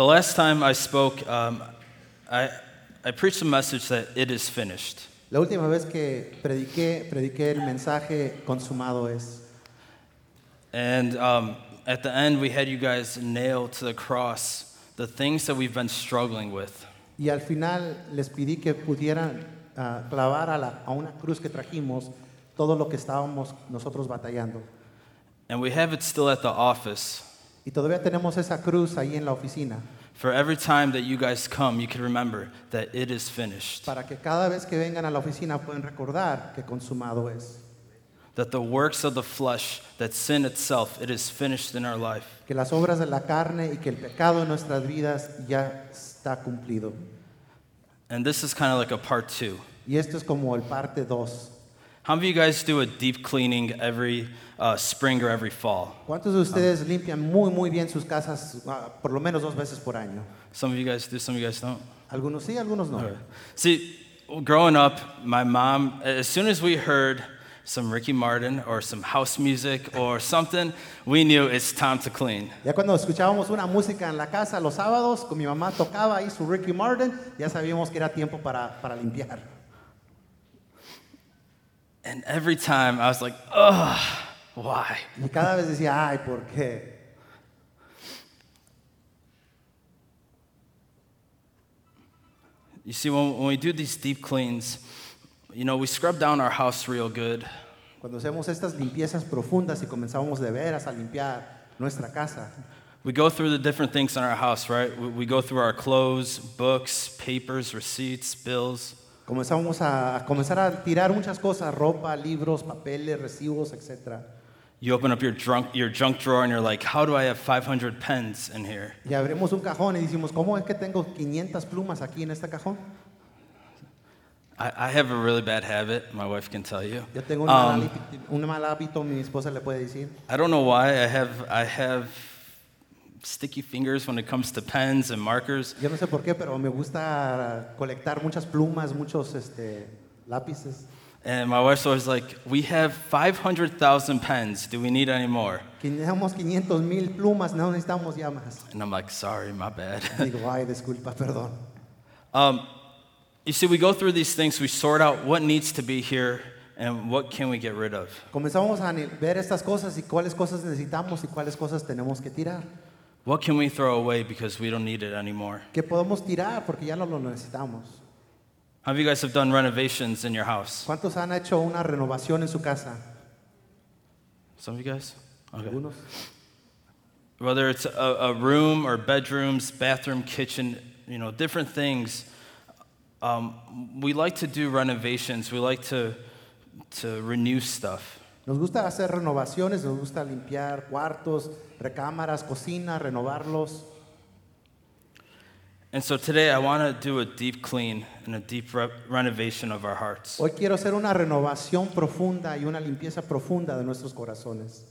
The last time I spoke, um, I, I preached a message that it is finished. La última vez que prediqué, prediqué el mensaje consumado es. And um, at the end, we had you guys nail to the cross the things that we've been struggling with. Y al final les pedí que pudieran ah, clavar a, la- a una cruz que trajimos todo lo que estábamos nosotros batallando. And we have it still at the office. Y todavía tenemos esa cruz ahí en la oficina For every time that you guys come, you can remember that it is finished. para que cada vez que vengan a la oficina puedan recordar que consumado es. That the works of the flesh, that sin itself, it is finished in our life. Que las obras de la carne y que el pecado en nuestras vidas ya está cumplido. And this is kind of like a part two. Y esto es como el parte 2. How many of you guys do a deep cleaning every uh, spring or every fall? ¿Cuántos de ustedes limpian muy, muy bien sus casas ah, por lo menos dos veces por año? Some of you guys do, some of you guys don't. Algunos sí, algunos no. Okay. See, growing up, my mom, as soon as we heard some Ricky Martin or some house music or something, we knew it's time to clean. Ya cuando escuchábamos una música en la casa los sábados, con mi mamá tocaba ahí su Ricky Martin, ya sabíamos que era tiempo para, para limpiar. And every time I was like, ugh, why? Y cada vez decía, ay, ¿por qué? You see, when, when we do these deep cleans, you know, we scrub down our house real good. Cuando hacemos estas limpiezas profundas y comenzamos de veras a limpiar nuestra casa, We go through the different things in our house, right? We, we go through our clothes, books, papers, receipts, bills. comenzamos a, a comenzar a tirar muchas cosas, ropa, libros, papeles, recibos, etc. You open up your, drunk, your junk drawer and you're like, how do I have 500 pens in here? Y abrimos un cajón y decimos, ¿cómo es que tengo 500 plumas aquí en este cajón? I, I have a really bad habit, my wife can tell you. Yo tengo un mal, Um, hábito, un mal hábito, mi esposa le puede decir. I don't know why I have, I have sticky fingers when it comes to pens and markers. Yo no sé por qué, pero me gusta colectar muchas plumas, muchos este, lápices. And my wife's always like, we have 500,000 pens. Do we need any more? Que tenemos 500 mil plumas, no necesitamos ya más. And I'm like, sorry, my bad. Digo, ay, disculpa, perdón. um, you see, we go through these things, we sort out what needs to be here and what can we get rid of. Comenzamos a ni- ver estas cosas y cuáles cosas necesitamos y cuáles cosas tenemos que tirar. What can we throw away because we don't need it anymore? ¿Qué podemos tirar? Porque ya no lo necesitamos. How many of you guys have done renovations in your house? ¿Cuántos han hecho una renovación en su casa? Some of you guys? Okay. Algunos. Whether it's a, a room or bedrooms, bathroom, kitchen, you know, different things. Um, we like to do renovations. We like to, to renew stuff. Nos gusta hacer renovaciones, nos gusta limpiar cuartos, recámaras, cocina, renovarlos. And so today I want to do a deep clean and a deep re- renovation of our hearts. Hoy quiero hacer una renovación profunda y una limpieza profunda de nuestros corazones.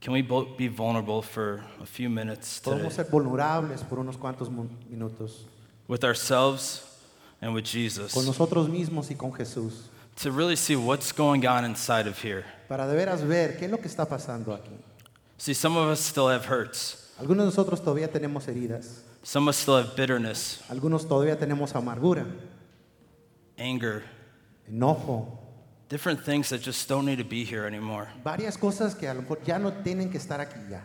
Can we both be vulnerable for a few minutes today Podemos ser vulnerables por unos cuantos mu- minutos with ourselves and with Jesus con nosotros mismos y con Jesús to really see what's going on inside of here? para de veras ver qué es lo que está pasando aquí. See, some of us still have hurts. Algunos de nosotros todavía tenemos heridas, Some of us still have bitterness, algunos todavía tenemos amargura, anger, enojo, different things that just don't need to be here anymore. varias cosas que a lo mejor ya no tienen que estar aquí ya.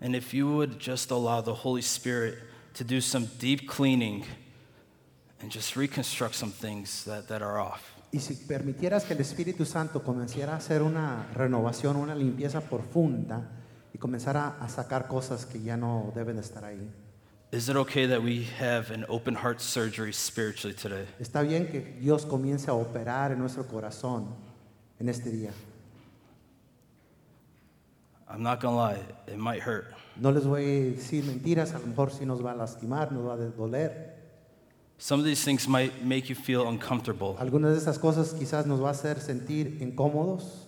And if you would just allow the Holy Spirit to do some deep cleaning and just reconstruct some things that, that are off. Y si permitieras que el Espíritu Santo comenzara a hacer una renovación, una limpieza profunda y comenzara a sacar cosas que ya no deben de estar ahí. Is it okay that we have an open heart surgery spiritually today? Está bien que Dios comience a operar en nuestro corazón en este día. I'm not gonna lie, it might hurt. No les voy a decir mentiras, a lo mejor sí nos va a lastimar, nos va a doler. Some of these things might make you feel uncomfortable, Algunas de esas cosas quizás nos va a hacer sentir incómodos,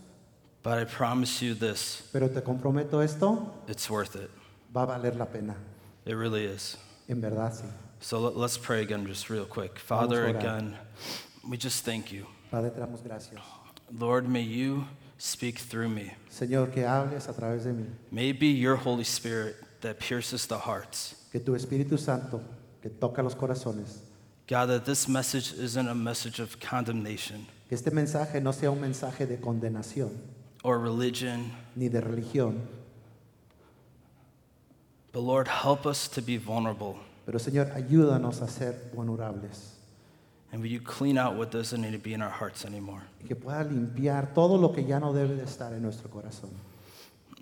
but I promise you this pero te comprometo esto, it's worth it. va a valer la pena. It really is. En verdad sí. So let, us pray again, just real quick. Father, orar. again, we just thank you. Padre, te damos gracias. Lord, may you speak through me. Señor, que hables a través de mí. May it be your Holy Spirit that pierces the hearts. que tu Espíritu Santo, que toca los corazones, God, that this message isn't a message of condemnation que este mensaje no sea un mensaje de condenación or religion, ni de religión, but Lord, help us to be vulnerable. pero Señor, ayúdanos a ser vulnerables And will you clean out what doesn't need to be in our hearts anymore? y que pueda limpiar todo lo que ya no debe de estar en nuestro corazón.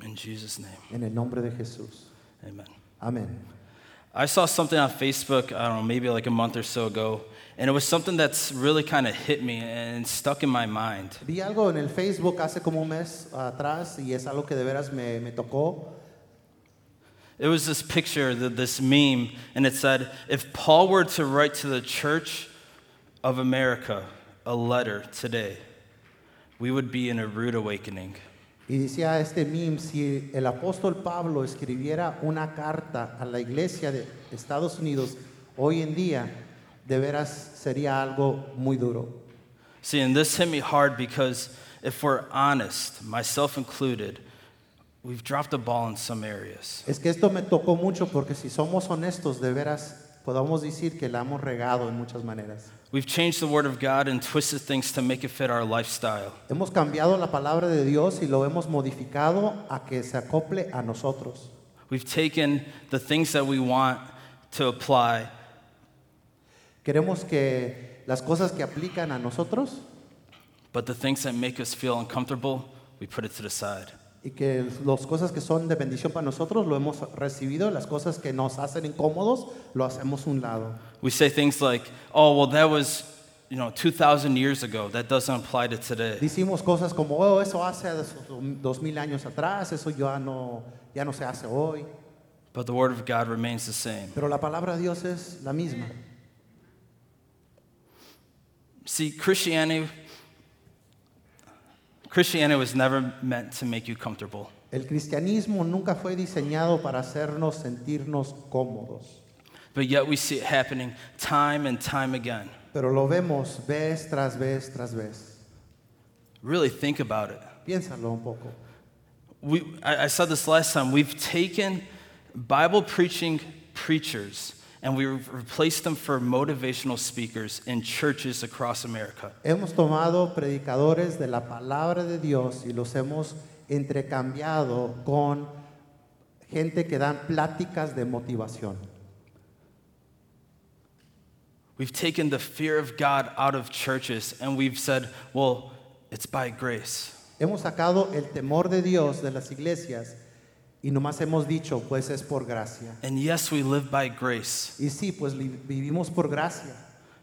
In Jesus' name, En el nombre de Jesús. amen. Amén. I saw something on Facebook, I don't know, maybe like a month or so ago, and it was something that's really kind of hit me and stuck in my mind. Vi algo en el Facebook hace como un mes atrás y es algo que de veras me, me tocó. It was this picture, this meme, and it said, if Paul were to write to the church of America a letter today, we would be in a rude awakening. Y decía este meme, si el apóstol Pablo escribiera una carta a la iglesia de Estados Unidos hoy en día, de veras sería algo muy duro. See, and this hit me hard because if we're honest, myself included, we've dropped the ball in some areas. Es que esto me tocó mucho porque si somos honestos, de veras podamos decir que la hemos regado en muchas maneras. We've changed the Word of God and twisted things to make it fit our lifestyle. Hemos cambiado la palabra de Dios y lo hemos modificado a que se acople a nosotros. We've taken the things that we want to apply Queremos que las cosas que aplican a nosotros But the things that make us feel uncomfortable, we put it to the side. y que las cosas que son de bendición para nosotros lo hemos recibido, las cosas que nos hacen incómodos lo hacemos un lado. We say things like, oh, well, that was, you know, 2,000 years ago. That doesn't apply to today. Decimos cosas como, oh, eso hace dos mil años atrás, eso ya no, ya no se hace hoy. But the Word of God remains the same. Pero la palabra de Dios es la misma. See, Christianity, Christianity was never meant to make you comfortable. El cristianismo nunca fue diseñado para hacernos sentirnos cómodos, But yet we see it happening time and time again. pero lo vemos vez tras vez tras vez. Really think about it. Piénsalo un poco. We, I, I said this last time. We've taken Bible preaching preachers and we've replaced them for motivational speakers in churches across America. Hemos tomado predicadores de la palabra de Dios y los hemos entrecambiado con gente que dan pláticas de motivación. We've taken the fear of God out of churches and we've said, well, it's by grace. Hemos sacado el temor de Dios de las iglesias y nomás hemos dicho, pues es por gracia. And yes, we live by grace, Y sí, pues li- vivimos por gracia,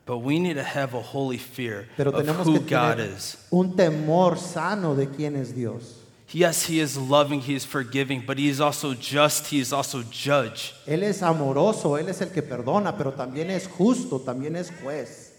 but we need to have a holy fear pero of tenemos who que God tener is. un temor sano de quién es Dios. Yes, He is loving, He is forgiving, but He is also just, He is also judge. Él es amoroso, Él es el que perdona, pero también es justo, también es juez.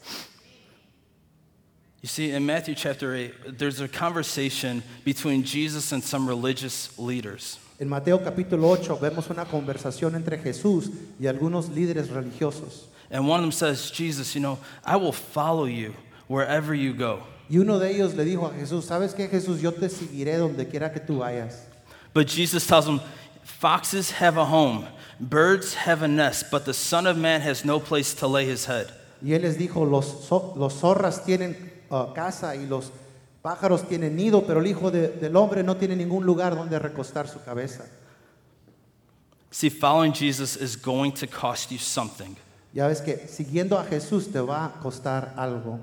You see, in Matthew chapter 8, there's a conversation between Jesus and some religious leaders. En Mateo capítulo 8 vemos una conversación entre Jesús y algunos líderes religiosos. And one of them says, Jesus, you know, I will follow you wherever you go. Y uno de ellos le dijo a Jesús, ¿sabes qué Jesús? Yo te seguiré donde quiera que tú vayas. But Jesus tells him, Foxes have a home, birds have a nest, but the Son of Man has no place to lay his head. Y él les dijo, los, los zorras tienen uh, casa y los pájaros tienen nido, pero el Hijo de- del Hombre no tiene ningún lugar donde recostar su cabeza. See, following Jesus is going to cost you something. Ya ves que siguiendo a Jesús te va a costar algo.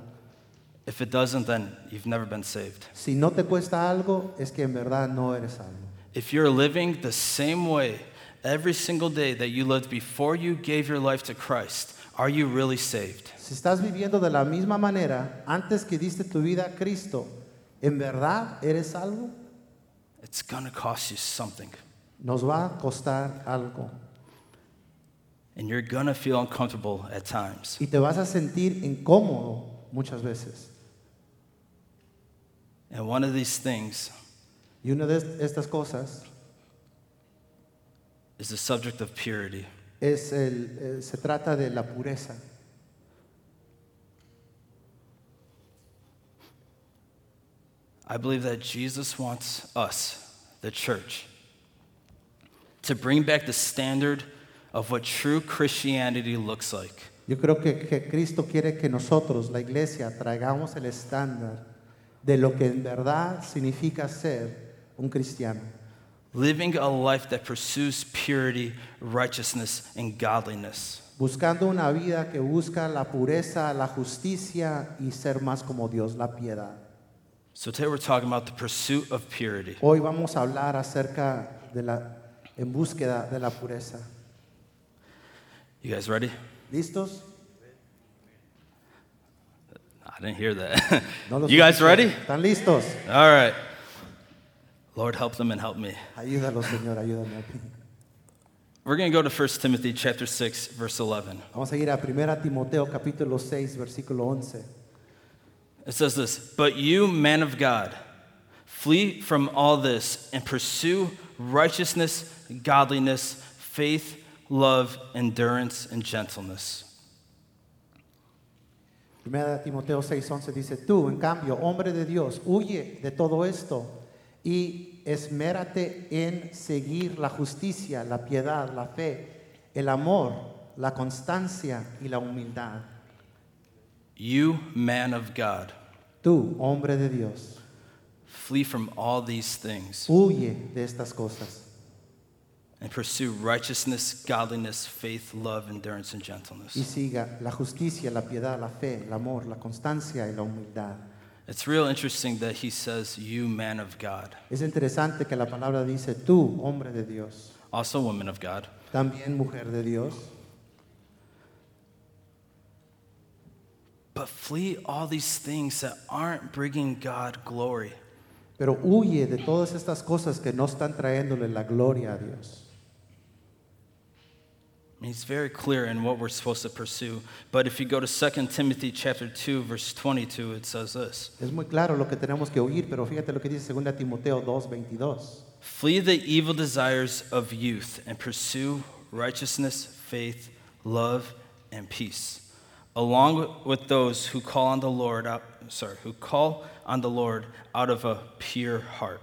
If it doesn't, then you've never been saved. Si no te cuesta algo, es que en verdad no eres salvo. If you're living the same way every single day that you lived before you gave your life to Christ, are you really saved? Si estás viviendo de la misma manera antes que diste tu vida a Cristo, ¿en verdad eres salvo? It's to cost you something. Nos va a costar algo. And you're to feel uncomfortable at times. Y te vas a sentir incómodo muchas veces. And one of these things Y una de est- estas cosas is the subject of purity. es el, eh, se trata de la pureza. I believe that Jesus wants us, the church, to bring back the standard of what true Christianity looks like. Yo creo que, que Cristo quiere que nosotros, la iglesia, traigamos el estándar de lo que en verdad significa ser un cristiano. Living a life that pursues purity, righteousness, and godliness. Buscando una vida que busca la pureza, la justicia y ser más como Dios, la piedad. So today we're talking about the pursuit of purity. Hoy vamos a hablar acerca de la en búsqueda de la pureza. You guys ready? ¿Listos? I didn't hear that. No los you guys escuché. ready? ¿Están listos? All right. Lord, help them and help me. Ayúdalos, Señor, ayúdame a ti. We're going to go to 1 Timothy chapter 6 verse 11. Vamos a ir a 1 Timoteo capítulo 6, versículo 11. It says this, "But you, man of God, flee from all this and pursue righteousness, godliness, faith, love, endurance, and gentleness." 1 Timoteo 6:11 dice, tú, en cambio, hombre de Dios, huye de todo esto y esmérate en seguir la justicia, la piedad, la fe, el amor, la constancia y la humildad. You, man of God, Tú, hombre de Dios, flee from all these things huye de estas cosas and pursue righteousness, godliness, faith, love, endurance, and y gentleness. siga la justicia, la piedad, la fe, el amor, la constancia y la humildad. It's real interesting that he says, You, man of God, Es interesante que la palabra dice, tú, hombre de Dios, also woman of God. también mujer de Dios, But flee all these things that aren't bringing God glory. pero huye de todas estas cosas que no están trayéndole la gloria a Dios. He's very clear in what we're supposed to pursue. But if you go to 2 Timothy chapter 2, verse 22, it says this Es muy claro lo que tenemos que huir, pero fíjate lo que dice 2 Timoteo 2:22. Flee the evil desires of youth and pursue righteousness, faith, love, and peace, along with those who call on the Lord out, sorry, who call on the Lord out of a pure heart.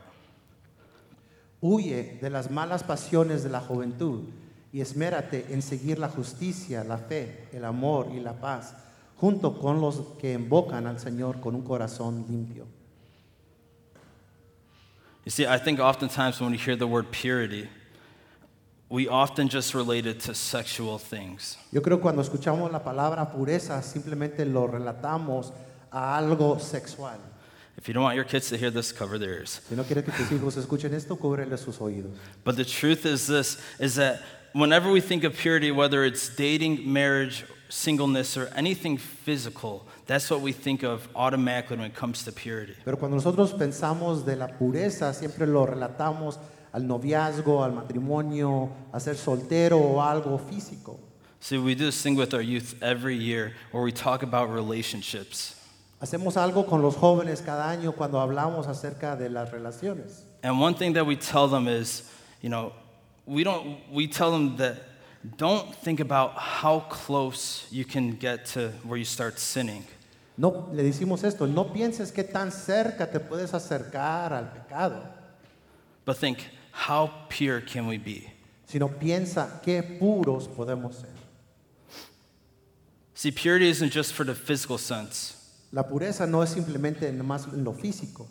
Huye de las malas pasiones de la juventud y esmérate en seguir la justicia, la fe, el amor y la paz, junto con los que invocan al Señor con un corazón limpio. You see, I think oftentimes when we hear the word purity, we often just relate it to sexual things. Yo creo que cuando escuchamos la palabra pureza simplemente lo relatamos a algo sexual. If you don't want your kids to hear this, cover their ears. Si no quieres que tus hijos escuchen esto, cúbrele sus oídos. But the truth is this is that whenever we think of purity, whether it's dating, marriage, singleness, or anything physical, that's what we think of automatically when it comes to purity. Pero cuando nosotros pensamos de la pureza, siempre lo relatamos al noviazgo, al matrimonio, a ser soltero o algo físico. See, we do this thing with our youth every year where we talk about relationships. Hacemos algo con los jóvenes cada año cuando hablamos acerca de las relaciones. And one thing that we tell them is, you know, we don't we tell them that don't think about how close you can get to where you start sinning. No, le decimos esto, no pienses qué tan cerca te puedes acercar al pecado, But think, how pure can we be? sino piensa qué puros podemos ser. See, purity isn't just for the physical sense. La pureza no es simplemente más en lo físico.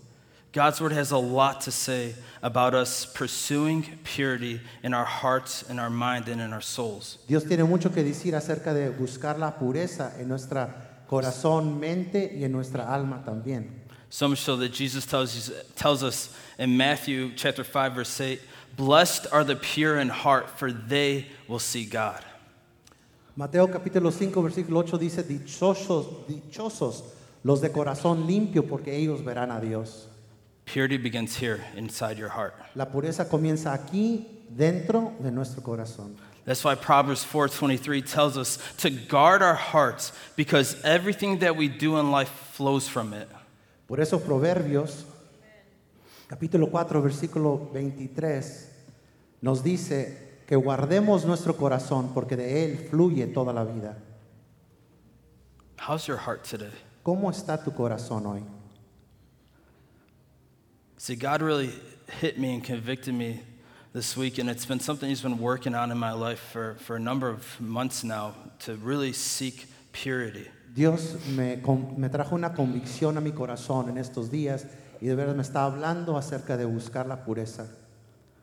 God's word has a lot to say about us pursuing purity in our hearts, in our mind, and in our souls. Dios tiene mucho que decir acerca de buscar la pureza en nuestra corazón, mente y en nuestra alma también. So much so that Jesus tells, tells us in Matthew chapter 5, verse 8, Blessed are the pure in heart, for they will see God. Mateo capítulo 5 versículo 8 dice, dichosos, dichosos los de corazón limpio porque ellos verán a Dios. Purity begins here inside your heart. La pureza comienza aquí dentro de nuestro corazón. That's why Proverbs 4:23 tells us to guard our hearts because everything that we do in life flows from it. Por eso Proverbios capítulo 4 versículo 23 nos dice que guardemos nuestro corazón porque de él fluye toda la vida. How's your heart today? ¿Cómo está tu corazón hoy? See, God really hit me and convicted me this week, and it's been something he's been working on in my life for, for a number of months now to really seek purity. Dios me, me trajo una convicción a mi corazón en estos días y de verdad me está hablando acerca de buscar la pureza.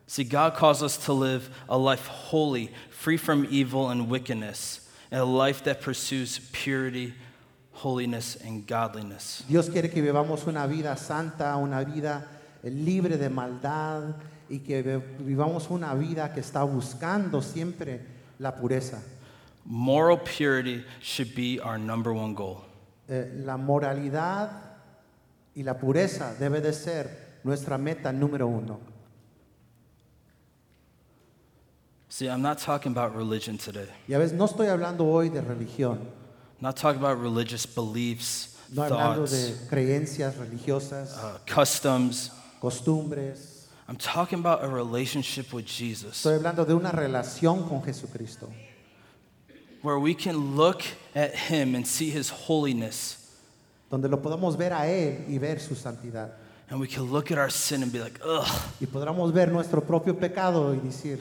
See, God calls us to live a life holy, free from evil and wickedness, and a life that pursues purity, holiness, and godliness. Dios quiere que vivamos una vida santa, una vida eh, libre de maldad y que vivamos una vida que está buscando siempre la pureza. Moral purity should be our number one goal. Eh, la moralidad y la pureza debe de ser nuestra meta número uno. See, I'm not talking about religion today. Y a veces no estoy hablando hoy de religión, I'm not talking about religious beliefs, no hablando thoughts, de creencias religiosas, uh, customs. costumbres. I'm talking about a relationship with Jesus Estoy hablando de una relación con Jesucristo, where we can look at Him and see His holiness, donde lo podamos ver a Él y ver su santidad. and we can look at our sin and be like, ugh, Y podamos ver nuestro propio pecado y decir,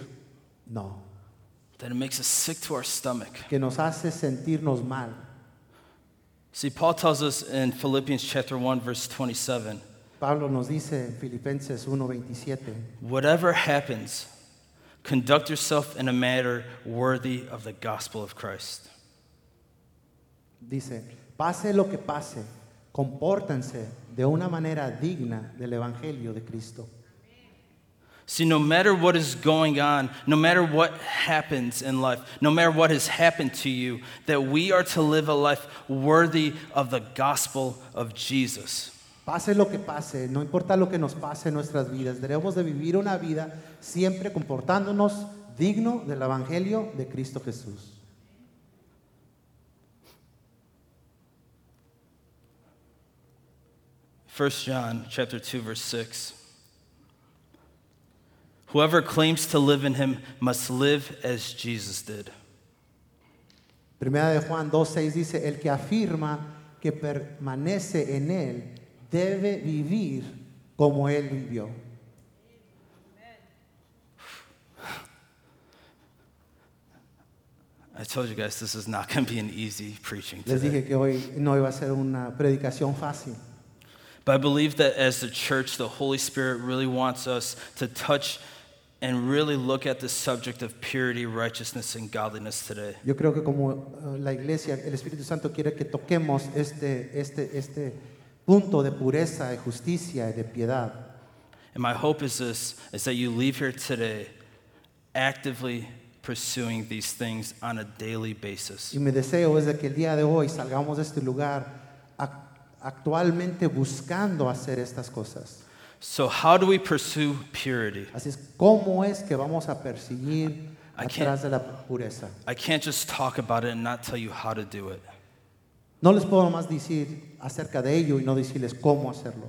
no, that it makes us sick to our stomach. que nos hace sentirnos mal. See, Paul tells us in Philippians chapter 1, verse 27 Pablo nos dice en Filipenses 1:27, whatever happens, conduct yourself in a manner worthy of the gospel of Christ. dice, pase lo que pase, compórtense de una manera digna del Evangelio de Cristo. See, no matter what is going on, no matter what happens in life, no matter what has happened to you, that we are to live a life worthy of the gospel of Jesus. Pase lo que pase, no importa lo que nos pase en nuestras vidas, debemos de vivir una vida siempre comportándonos digno del Evangelio de Cristo Jesús. First John chapter 2 verse 6 Whoever claims to live in him must live as Jesus did. Primera de Juan 2.6 dice, el que afirma que permanece en Él debe vivir como Él vivió. I told you guys this is not going to be an easy preaching Les today. dije que hoy no iba a ser una predicación fácil. But I believe that as the church, the Holy Spirit really wants us to touch and really look at the subject of purity, righteousness, and godliness today. Yo creo que como eh, la iglesia, el Espíritu Santo quiere que toquemos este, este, este punto de pureza, de justicia y de piedad. And my hope is this is that you leave here today actively pursuing these things on a daily basis. Y mi deseo es de que el día de hoy salgamos de este lugar ac- actualmente buscando hacer estas cosas. So, how do we pursue purity? Así es, ¿cómo es que vamos a perseguir I atrás de la pureza? I can't just talk about it and not tell you how to do it. No les puedo más decir acerca de ello y no decirles cómo hacerlo.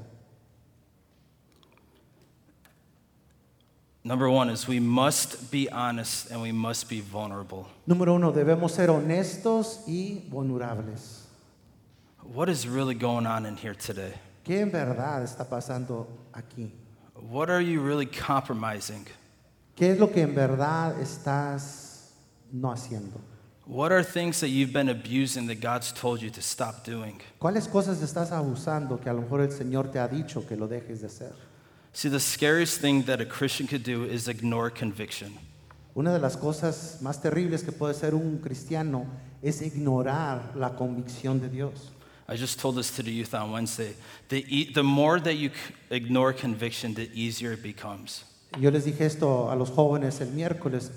Number one is we must be honest and we must be vulnerable. Número uno, debemos ser honestos y vulnerables. What is really going on in here today? ¿Qué en verdad está pasando aquí? What are you really compromising? ¿Qué es lo que en verdad estás no haciendo? What are things that you've been abusing that God's told you to stop doing? ¿Cuáles cosas estás abusando que a lo mejor el Señor te ha dicho que lo dejes de hacer? See, the scariest thing that a Christian could do is ignore conviction. Una de las cosas más terribles que puede ser un cristiano es ignorar la convicción de Dios. I just told this to the youth on Wednesday. The, e- the more that you c- ignore conviction, the easier it becomes. Yo les dije esto a los jóvenes el miércoles.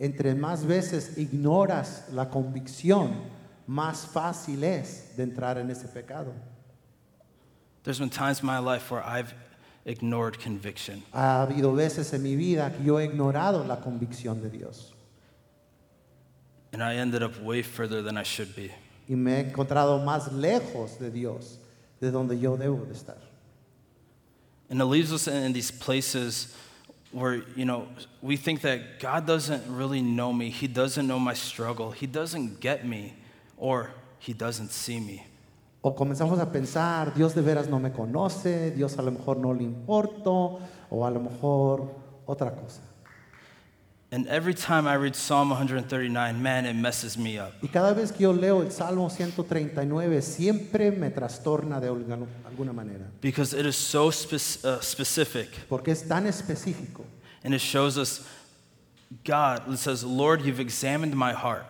Entre más veces ignoras la convicción, más fácil es de entrar en ese pecado. There's been times in my life where I've ignored conviction. Ha habido veces en mi vida que yo he ignorado la convicción de Dios And I ended up way further than I should be. y me he encontrado más lejos de Dios de donde yo debo de estar. And it leaves us in, in these places where, you know, we think that God doesn't really know me. He doesn't know my struggle. He doesn't get me, or He doesn't see me. O comenzamos a pensar, Dios de veras no me conoce, Dios a lo mejor no le importo, o a lo mejor otra cosa. And every time I read Psalm 139, man, it messes me up. Y cada vez que yo leo el Salmo 139, siempre me trastorna de alguna manera, Because it is so spec- uh, specific. porque es tan específico. And it shows us God, it says, Lord, you've examined my heart,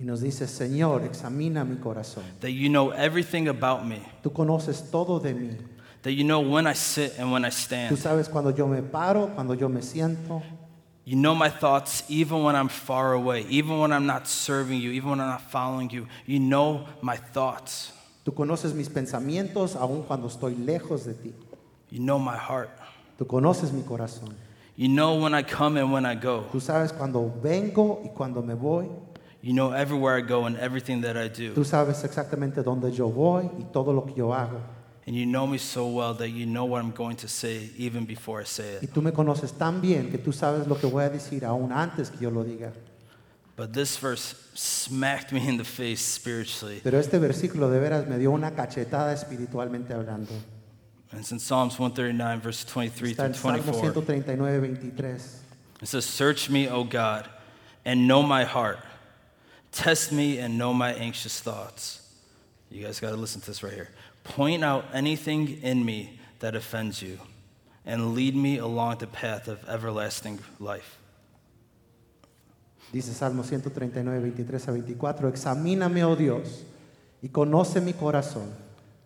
Y nos dice, Señor, examina mi corazón. that you know everything about me, Tú conoces todo de mí. that you know when I sit and when I stand. Tú sabes cuando yo me paro, cuando yo me siento. You know my thoughts even when I'm far away, even when I'm not serving you, even when I'm not following you. You know my thoughts. Tú conoces mis pensamientos aun cuando estoy lejos de ti. You know my heart. Tú conoces mi corazón. You know when I come and when I go. Tú sabes cuando vengo y cuando me voy. You know everywhere I go and everything that I do. Tú sabes exactamente dónde yo voy y todo lo que yo hago. And you know me so well that you know what I'm going to say even before I say Y it. tú me conoces tan bien que tú sabes lo que voy a decir aún antes que yo lo diga. But this verse smacked me in the face spiritually. Pero este versículo de veras me dio una cachetada espiritualmente hablando. And it's in Psalms 139, verse 23 Está en through Salmo 24. 139, 23. It says, Search me, O God, and know my heart. Test me and know my anxious thoughts. You guys got to listen to this right here. Point out anything in me that offends you, and lead me along the path of everlasting life. Dice Salmo 139, 23 a 24, examíname, oh Dios, y conoce mi corazón.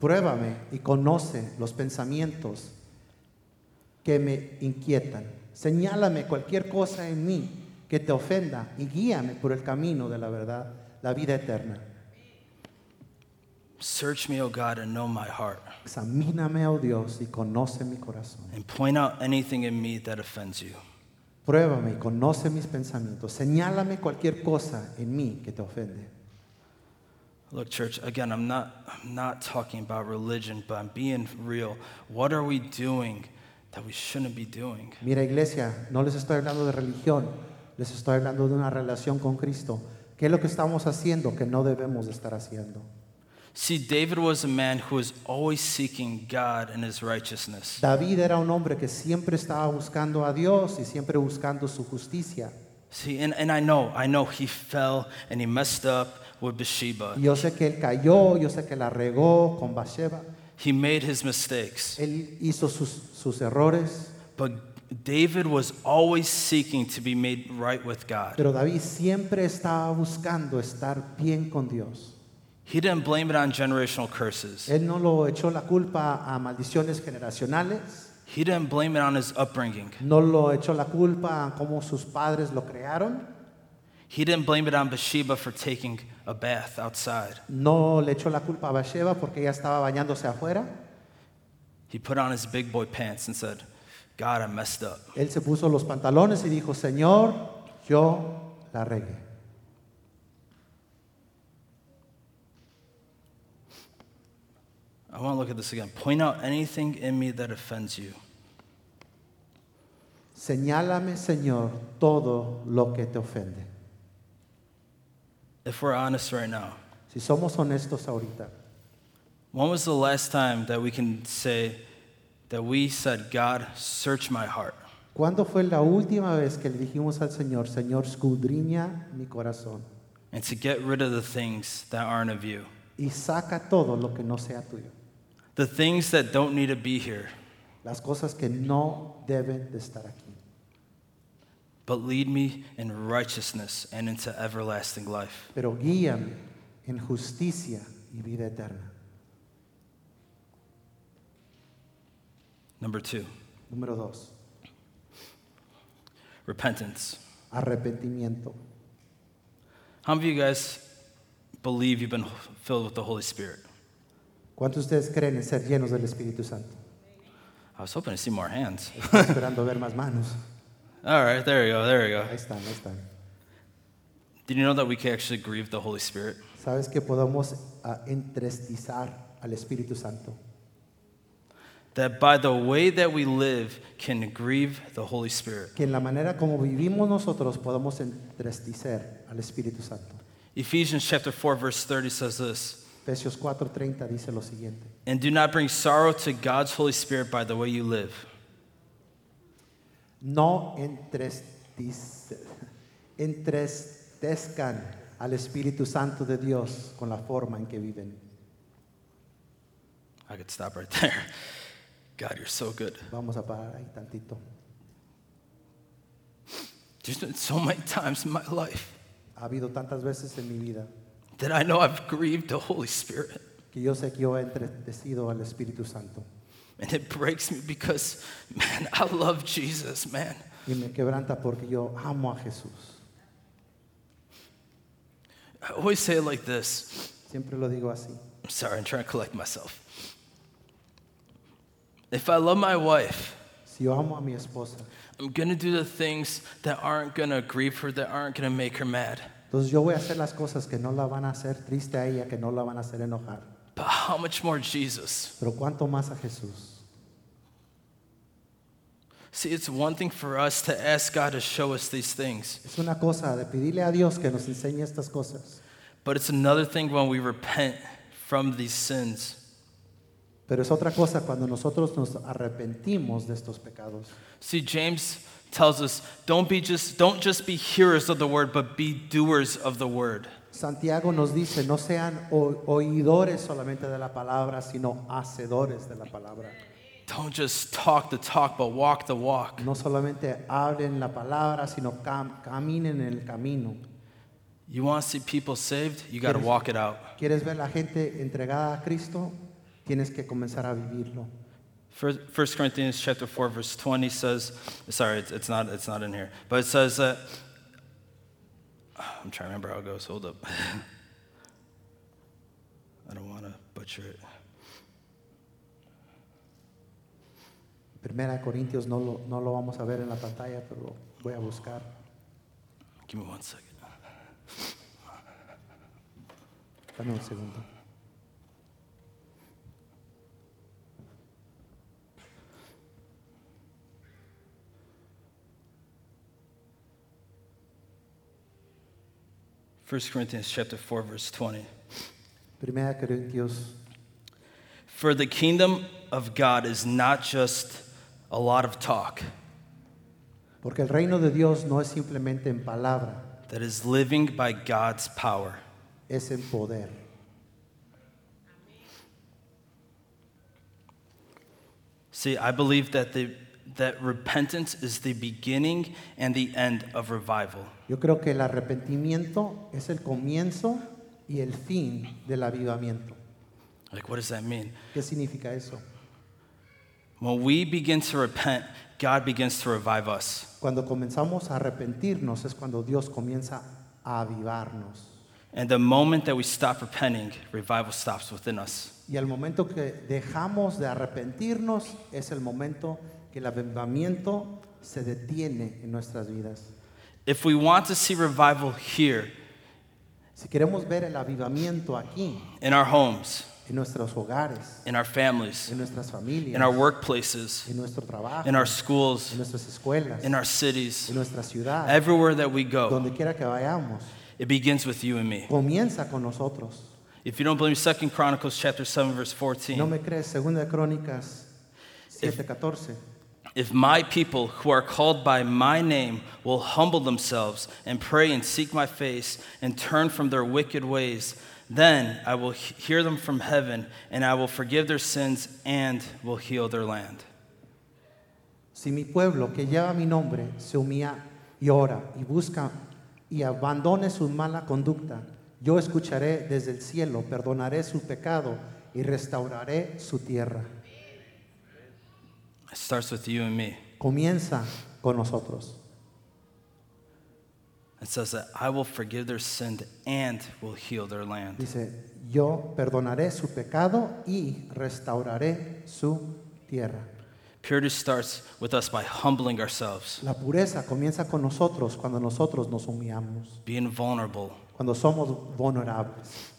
Pruébame y conoce los pensamientos que me inquietan. Señálame cualquier cosa en mí que te ofenda y guíame por el camino de la verdad, la vida eterna. Search me, O God, and know my heart, Examíname, oh Dios, y conoce mi corazón. and point out anything in me that offends you. Pruébame y conoce mis pensamientos. Señálame cualquier cosa en mí que te ofende. Look, church, again, I'm not, I'm not talking about religion, but I'm being real. What are we doing that we shouldn't be doing? Mira, iglesia, no les estoy hablando de religión, les estoy hablando de una relación con Cristo. ¿Qué es lo que estamos haciendo que no debemos de estar haciendo? See, David was a man who was always seeking God and his righteousness. David era un hombre que siempre estaba buscando a Dios y siempre buscando su justicia. See, and, and I know, I know he fell and he messed up with Bathsheba. Yo sé que él cayó, yo sé que la regó con Bathsheba. He made his mistakes. Él hizo sus, sus errores, But David was always seeking to be made right with God. pero David siempre estaba buscando estar bien con Dios. He didn't blame it on generational curses. Él no lo echó la culpa a maldiciones generacionales, He didn't blame it on his upbringing. no lo echó la culpa a cómo sus padres lo crearon, He didn't blame it on Bathsheba for taking a bath outside. no le echó la culpa a Bathsheba porque ella estaba bañándose afuera. He put on his big boy pants and said, God, I messed up. Él se puso los pantalones y dijo, Señor, yo la regué. I want to look at this again. Point out anything in me that offends you. Señálame, Señor, todo lo que te ofende. If we're honest right now, Si somos honestos ahorita, when was the last time that we can say that we said, God, search my heart? ¿cuándo fue la última vez que le dijimos al Señor, Señor, escudriña mi corazón And to get rid of the things that aren't of you, y saca todo lo que no sea tuyo? The things that don't need to be here, Las cosas que no deben de estar aquí. but lead me in righteousness and into everlasting life. Pero guíame en justicia y vida eterna. Number two, Número dos, repentance. arrepentimiento. How many of you guys believe you've been filled with the Holy Spirit? ¿Cuántos de ustedes creen en ser llenos del Espíritu Santo? I was hoping to see more hands. Estoy esperando ver más manos. All right, there we go, there we go. Ahí están, ahí están. Did you know that we can actually grieve the Holy Spirit? ¿Sabes que podemos ah, entristizar al Espíritu Santo? That by the way that we live can grieve the Holy Spirit. Que en la manera como vivimos nosotros podemos entristecer al Espíritu Santo. Ephesians chapter 4 verse 30 says this, Efesios 4:30 dice lo siguiente. and do not bring sorrow to God's Holy Spirit by the way you live. No, entristezcan al Espíritu Santo de Dios con la forma en que viven. I could stop right there. God, you're so good. Vamos a parar ahí tantito. There's been so many times in my life Ha habido tantas veces en mi vida that I know I've grieved the Holy Spirit. que yo sé que yo he entristecido al Espíritu Santo. And it breaks me because, man, I love Jesus, man. Y me quebranta porque yo amo a Jesús. I always say it like this. Siempre lo digo así. I'm sorry, I'm trying to collect myself. If I love my wife, Si yo amo a mi esposa, I'm going to do the things that aren't going to grieve her, that aren't going to make her mad. Entonces yo voy a hacer las cosas que no la van a hacer triste a ella, que no la van a hacer enojar. But how much more Jesus? Pero cuánto más a Jesús. See, it's one thing for us to ask God to show us these things, Es una cosa de pedirle a Dios que nos enseñe estas cosas. but it's another thing when we repent from these sins. Pero es otra cosa cuando nosotros nos arrepentimos de estos pecados. See, James tells us, don't be just don't just be hearers of the word, but be doers of the word. Santiago nos dice, no sean o- oidores solamente de la palabra, sino hacedores de la palabra. Don't just talk the talk, but walk the walk. No solamente hablen la palabra, sino cam- caminen en el camino. You want to see people saved? You got to walk it out. ¿Quieres ver la gente entregada a Cristo? Tienes que comenzar a vivirlo. First, 1 Corinthians chapter 4 verse 20 says, sorry, it's, it's, not, it's not in here, but it says that, I'm trying to remember how it goes, hold up. I don't want to butcher it. Primera Corintios no lo, no lo vamos a ver en la pantalla, pero voy a buscar. Give me one second. Dame un segundo. First Corinthians chapter 4 verse 20. Primera de Corintios, For the kingdom of God is not just a lot of talk, porque el reino de Dios no es simplemente en palabra, that is living by God's power. es en poder. See, I believe that, the, that repentance is the beginning and the end of revival. Yo creo que el arrepentimiento es el comienzo y el fin del avivamiento. Like, what does that mean? ¿Qué significa eso? When we begin to repent, God begins to revive us. Cuando comenzamos a arrepentirnos es cuando Dios comienza a avivarnos. And the moment that we stop repenting, revival stops within us. Y al momento que dejamos de arrepentirnos es el momento que el avivamiento se detiene en nuestras vidas. If we want to see revival here, Si queremos ver el avivamiento aquí, in our homes, en nuestros hogares, in our families, en nuestras familias, in our workplaces, en nuestro trabajo, in our en schools, nuestras escuelas, in our cities, en nuestra ciudad, everywhere that we go, donde quiera que vayamos, it begins with you and me. comienza con nosotros. If you don't believe me, 2 Chronicles chapter 7 verse 14. No me crees, segunda de Crónicas 7:14. If my people who are called by my name will humble themselves and pray and seek my face and turn from their wicked ways, then I will hear them from heaven and I will forgive their sins and will heal their land. Si mi pueblo que lleva mi nombre se humilla y ora y busca y abandone su mala conducta, yo escucharé desde el cielo, perdonaré su pecado y restauraré su tierra. It starts with you and me. Comienza con nosotros. It says that I will forgive their sin and will heal their land. Dice, yo perdonaré su pecado y restauraré su tierra. Purity starts with us by humbling ourselves, La pureza comienza con nosotros cuando nosotros nos humillamos, being vulnerable, cuando somos vulnerables,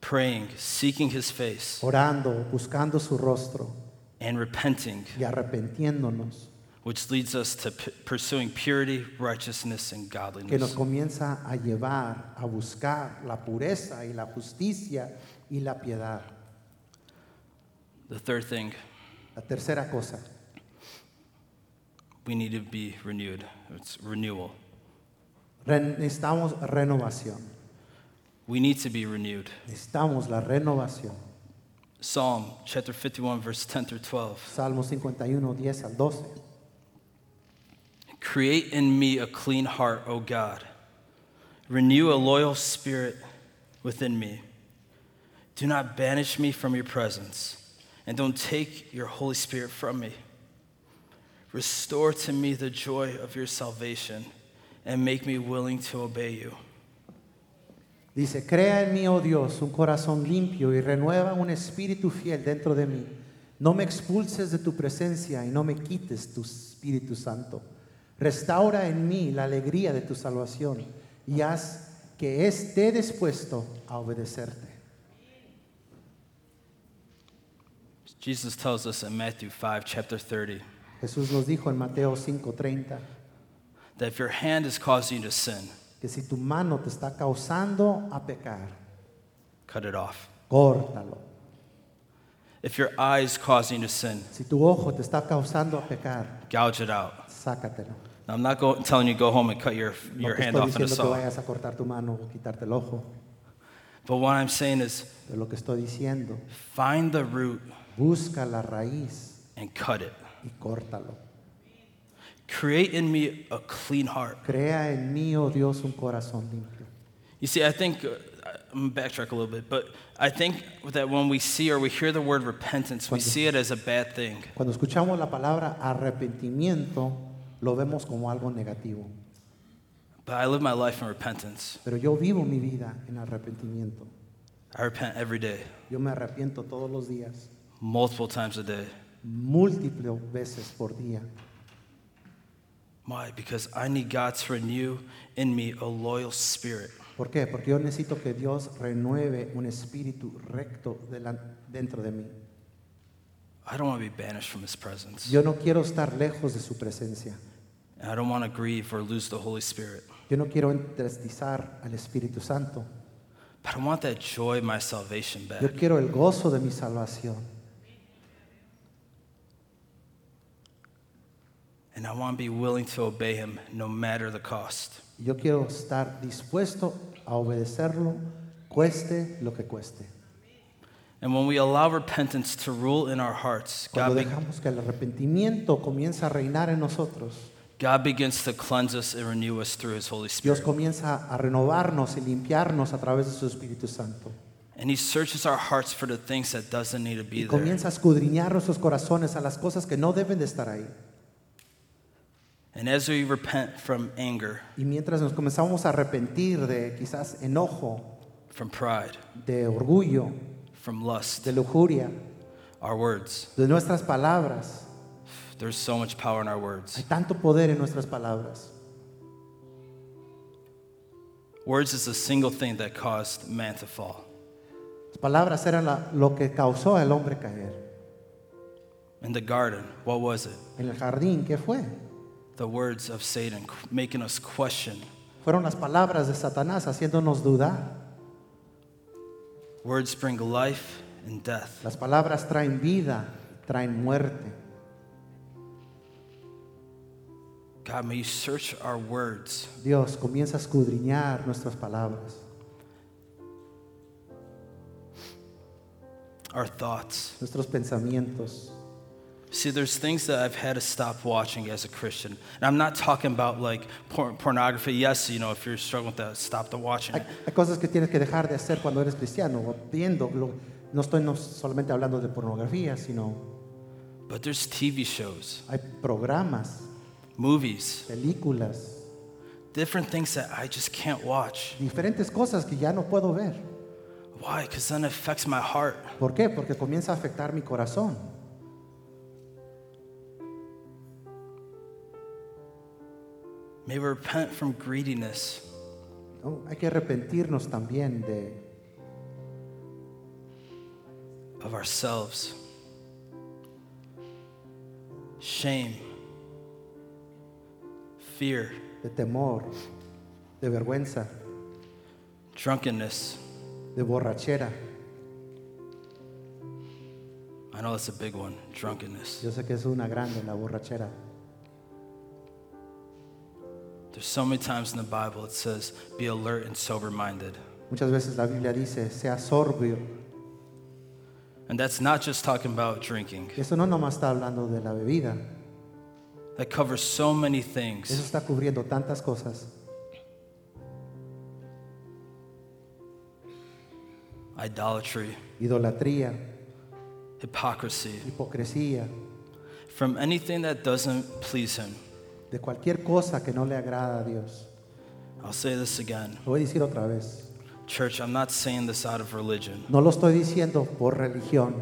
praying, seeking his face, orando, buscando su rostro and repenting. y arrepentiéndonos. which leads us to p- pursuing purity, righteousness, and que nos godliness. comienza a llevar a buscar la pureza y la justicia y la piedad. The third thing, La tercera cosa, we need to be renewed. It's renewal. Re- necesitamos renovación. We need to be renewed. Necesitamos la renovación. Psalm chapter 51, verse 10 through 12. Salmo 51, 10 al 12. Create in me a clean heart, O God. Renew a loyal spirit within me. Do not banish me from your presence, and don't take your Holy Spirit from me. Restore to me the joy of your salvation, and make me willing to obey you. Dice, crea en mí, oh Dios, un corazón limpio y renueva un espíritu fiel dentro de mí. No me expulses de tu presencia y no me quites tu Espíritu Santo. Restaura en mí la alegría de tu salvación y haz que esté dispuesto a obedecerte. Jesus tells us in Matthew 5, chapter 30, Jesús nos dijo en Mateo 5:30 that if your hand is causing you to sin, que si tu mano te está causando a pecar, cut it off. córtalo. If your eye is causing you to sin, Si tu ojo te está causando a pecar, gouge it out. sácatelo. Now, I'm not go- telling you go home and cut your, your hand off in a saw. vayas a cortar tu mano o quitarte el ojo, But what I'm saying is pero lo que estoy diciendo, find the root busca la raíz and cut it. y córtalo. Create in me a clean heart. Crea en mí, oh Dios, un corazón limpio. You see, I think, uh, I'm gonna backtrack a little bit, but I think that when we see or we hear the word repentance, we see it as a bad thing. Cuando escuchamos la palabra arrepentimiento, lo vemos como algo negativo. But I live my life in repentance. Pero yo vivo mi vida en arrepentimiento. I repent every day, Yo me arrepiento todos los días, multiple times a day. múltiples veces por día. Why? Because I need God to renew in me a loyal spirit. ¿Por qué? Porque yo necesito que Dios renueve un espíritu recto dentro de mí. I don't want to be banished from His presence. Yo no quiero estar lejos de su presencia. And I don't want to grieve or lose the Holy Spirit. Yo no quiero entristizar al Espíritu Santo. But I want that joy of my salvation back. Yo quiero el gozo de mi salvación. And I want to be willing to obey Him no matter the cost. Yo quiero estar dispuesto a obedecerlo, cueste lo que cueste. And when we allow repentance to rule in our hearts, Cuando God, dejamos que el arrepentimiento comienza a reinar en nosotros, God begins to cleanse us and renew us through His Holy Dios Spirit. comienza a renovarnos y limpiarnos a través de su Espíritu Santo. And He searches our hearts for the things that doesn't need to be Y there. comienza a escudriñar nuestros corazones a las cosas que no deben de estar ahí. And as we repent from anger, Y mientras nos comenzamos a arrepentir de quizás enojo, from pride, de orgullo, from lust, de lujuria, our words, de nuestras palabras, there's so much power in our words. hay tanto poder en nuestras palabras. Words is the single thing that caused man to fall. Las palabras eran la- lo que causó al hombre caer. In the garden, what was it? En el jardín, ¿qué fue? The words of Satan making us question. Fueron las palabras de Satanás haciéndonos dudar. Words bring life and death. Las palabras traen vida, traen muerte. God, may you search our words. Dios comienza a escudriñar nuestras palabras, our thoughts. nuestros pensamientos. See, there's things that I've had to stop watching as a Christian. And I'm not talking about like por- pornography. Yes, you know, if you're struggling with that, stop the watching. Hay, hay cosas que tienes que dejar de hacer cuando eres cristiano, o viendo. lo- no estoy no solamente hablando de pornografía, sino But there's TV shows, hay programas, movies, películas, different things that I just can't watch. diferentes cosas que ya no puedo ver. Why? Because then it affects my heart. ¿Por qué? Porque comienza a afectar mi corazón. May we repent from greediness. ¿no? Hay que arrepentirnos también de, of ourselves. Shame, fear, de temor, de vergüenza, drunkenness. de borrachera. I know that's a big one drunkenness. Yo sé que es una grande la borrachera. There's so many times in the Bible it says, be alert and sober minded. Muchas veces la Biblia dice, sea sorbio. And that's not just talking about drinking, eso no nomás está hablando de la bebida, that covers so many things. eso está cubriendo tantas cosas. Idolatry, Idolatría, hypocrisy, hipocresía, from anything that doesn't please Him. De cualquier cosa que no le agrada a Dios. I'll say this again. Lo voy a decir otra vez. Church, I'm not saying this out of religion. No lo estoy diciendo por religión.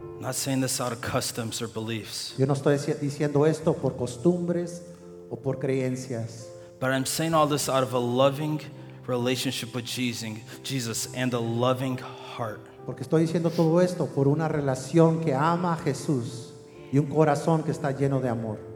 I'm not saying this out of customs or beliefs. Yo no estoy dici- diciendo esto por costumbres o por creencias. But I'm saying all this out of a loving relationship with Jesus, Jesus and a loving heart. Porque estoy diciendo todo esto por una relación que ama a Jesús y un corazón que está lleno de amor.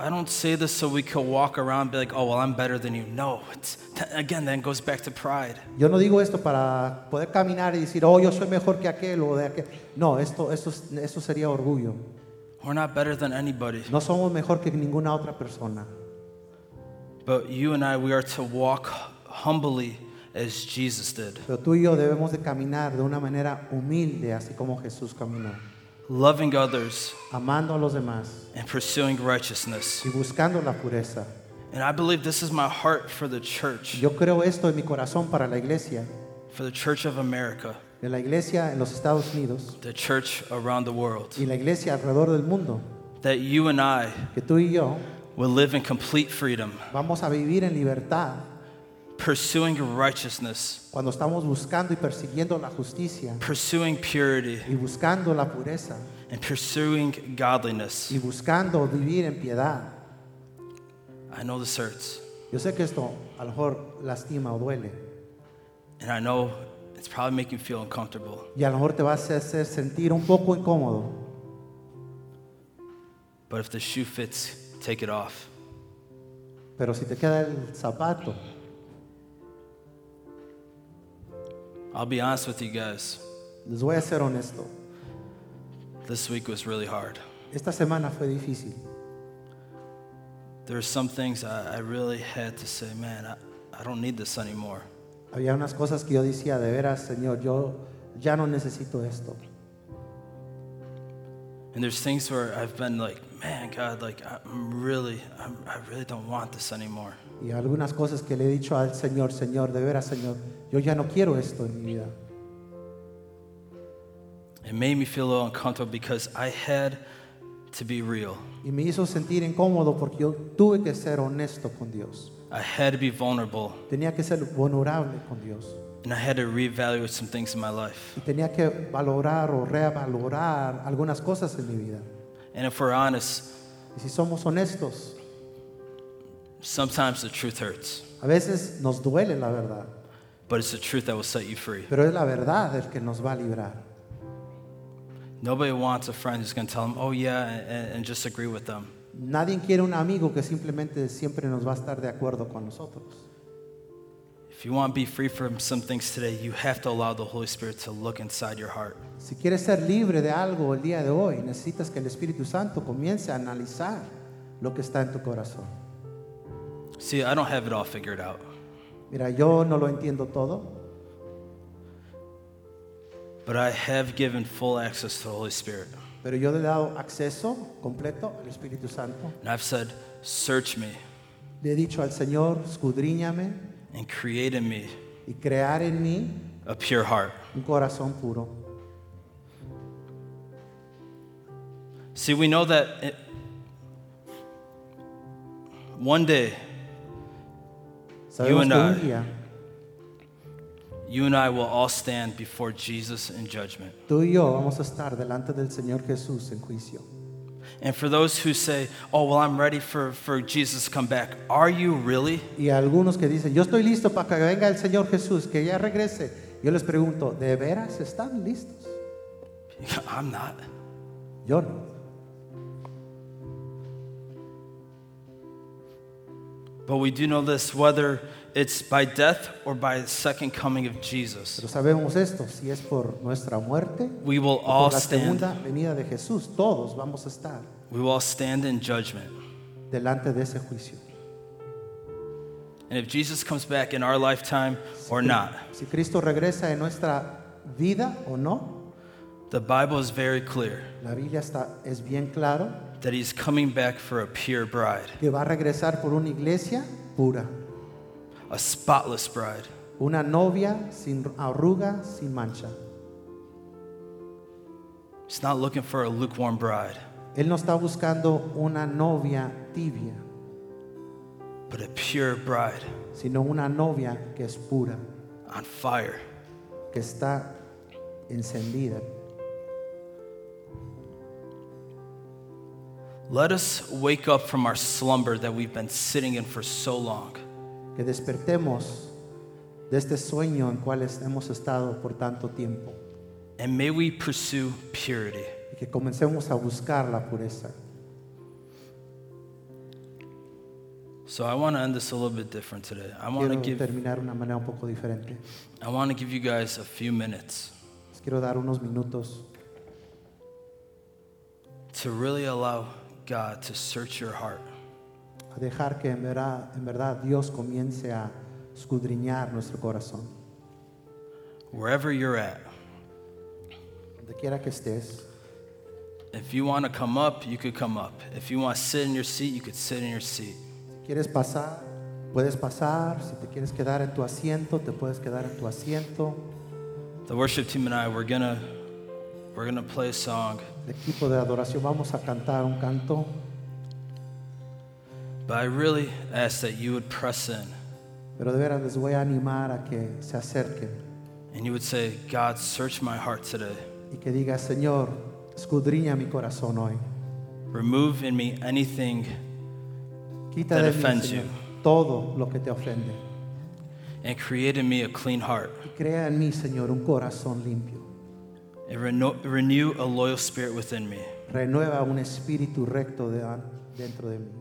I don't say this so we could walk around and be like, oh, well, I'm better than you. No, it's, again, then goes back to pride. Yo no digo esto para poder caminar y decir, oh, yo soy mejor que aquel o de aquel. No, esto, esto, esto sería orgullo. We're not better than anybody. No somos mejor que ninguna otra persona. But you and I, we are to walk humbly as Jesus did, Pero tú y yo debemos de caminar de una manera humilde, así como Jesús caminó. Loving others Amando a los demás and pursuing righteousness. y buscando la pureza. And I believe this is my heart for the church, Yo creo esto en mi corazón para la iglesia, for the church of America, de la iglesia en los Estados Unidos the church around the world, y la iglesia alrededor del mundo. that you and I Que tú y yo will live in complete freedom, vamos a vivir en libertad pursuing righteousness, cuando estamos buscando y persiguiendo la justicia pursuing purity, y buscando la pureza and pursuing godliness. y buscando vivir en piedad. I know this hurts, Yo sé que esto a lo mejor lastima o duele and I know it's probably making you feel uncomfortable. y a lo mejor te va a hacer sentir un poco incómodo, But if the shoe fits, take it off. pero si te queda el zapato, I'll be honest with you guys. les voy a ser honesto, This week was really hard. esta semana fue difícil. There were some things I, I really had to say, man, I, I don't need this anymore. Había unas cosas que yo decía, de veras, Señor, yo ya no necesito esto. And there's things where I've been like, man, God, like I'm really, I'm, I really don't want this anymore. Y algunas cosas que le he dicho al Señor, Señor, de veras, Señor, yo ya no quiero esto en mi vida. It made me feel a little uncomfortable because I had to be real. Y me hizo sentir incómodo porque yo tuve que ser honesto con Dios. I had to be vulnerable, Tenía que ser vulnerable con Dios. and I had to reevaluate some things in my life. Y tenía que valorar o revalorar algunas cosas en mi vida. And if we're honest, Y si somos honestos, sometimes the truth hurts, a veces nos duele la verdad, but it's the truth that will set you free. pero es la verdad el que nos va a librar. Nobody wants a friend who's going to tell them, oh, yeah, and, and just agree with them. Nadie quiere un amigo que simplemente siempre nos va a estar de acuerdo con nosotros. If you want to be free from some things today, you have to allow the Holy Spirit to look inside your heart. Si quieres ser libre de algo el día de hoy, necesitas que el Espíritu Santo comience a analizar lo que está en tu corazón. See, I don't have it all figured out, Mira, yo no lo entiendo todo, but I have given full access to the Holy Spirit. pero yo le he dado acceso completo al Espíritu Santo. And I've said, search me Le he dicho al Señor, escudriñame and create in me y crear en mí a pure heart. un corazón puro. See, we know that it, one day Sabemos and I. you and I will all stand before Jesus in judgment. tú y yo vamos a estar delante del Señor Jesús en juicio. And for those who say, oh, well, I'm ready for, for Jesus to come back, are you really? Y algunos que dicen, yo estoy listo para que venga el Señor Jesús, que ya regrese. Yo les pregunto, ¿de veras están listos? I'm not. Yo no. But we do know this whether it's by death or by the second coming of Jesus, Pero sabemos esto, si es por nuestra muerte we will o all por la stand. segunda venida de Jesús, todos vamos a estar We will all stand in judgment. delante de ese juicio. and if Jesus comes back in our lifetime or not. Si Cristo regresa en nuestra vida o no, The Bible is very clear la Biblia está, es bien claro that he's coming back for a pure bride, que va a regresar por una iglesia pura, a spotless bride. una novia sin arruga, sin mancha. He's not looking for a lukewarm bride, Él no está buscando una novia tibia, but a pure bride sino una novia que es pura, on fire. que está encendida. Let us wake up from our slumber that we've been sitting in for so long. Que despertemos de este sueño en cual hemos estado por tanto tiempo And may we pursue purity. y que comencemos a buscar la pureza. So I want to end this a little bit different today. I want to give terminar una manera un poco diferente. I want to give you guys a few minutes Les quiero dar unos minutos to really allow God to search your heart. a dejar que en verdad, en verdad Dios comience a escudriñar nuestro corazón. Wherever you're at, Donde quiera que estés, if you want to come up, you could come up. If you want to sit in your seat, you could sit in your seat. si quieres pasar, puedes pasar. Si te quieres quedar en tu asiento, te puedes quedar en tu asiento. The worship team and I, we're going to we're going to play a song, equipo de adoración vamos a cantar un canto, but I really ask that you would press in pero de veras les voy a animar a que se acerquen and you would say, "God, search my heart today. y que diga, Señor, escudriña mi corazón hoy. Remove in me anything Quita That de mí, offends Señor, you. todo lo que te ofende. and create in me a clean heart Y crea en mí, Señor, un corazón limpio. Renew a loyal spirit within me." Renueva un espíritu recto de- dentro de mí.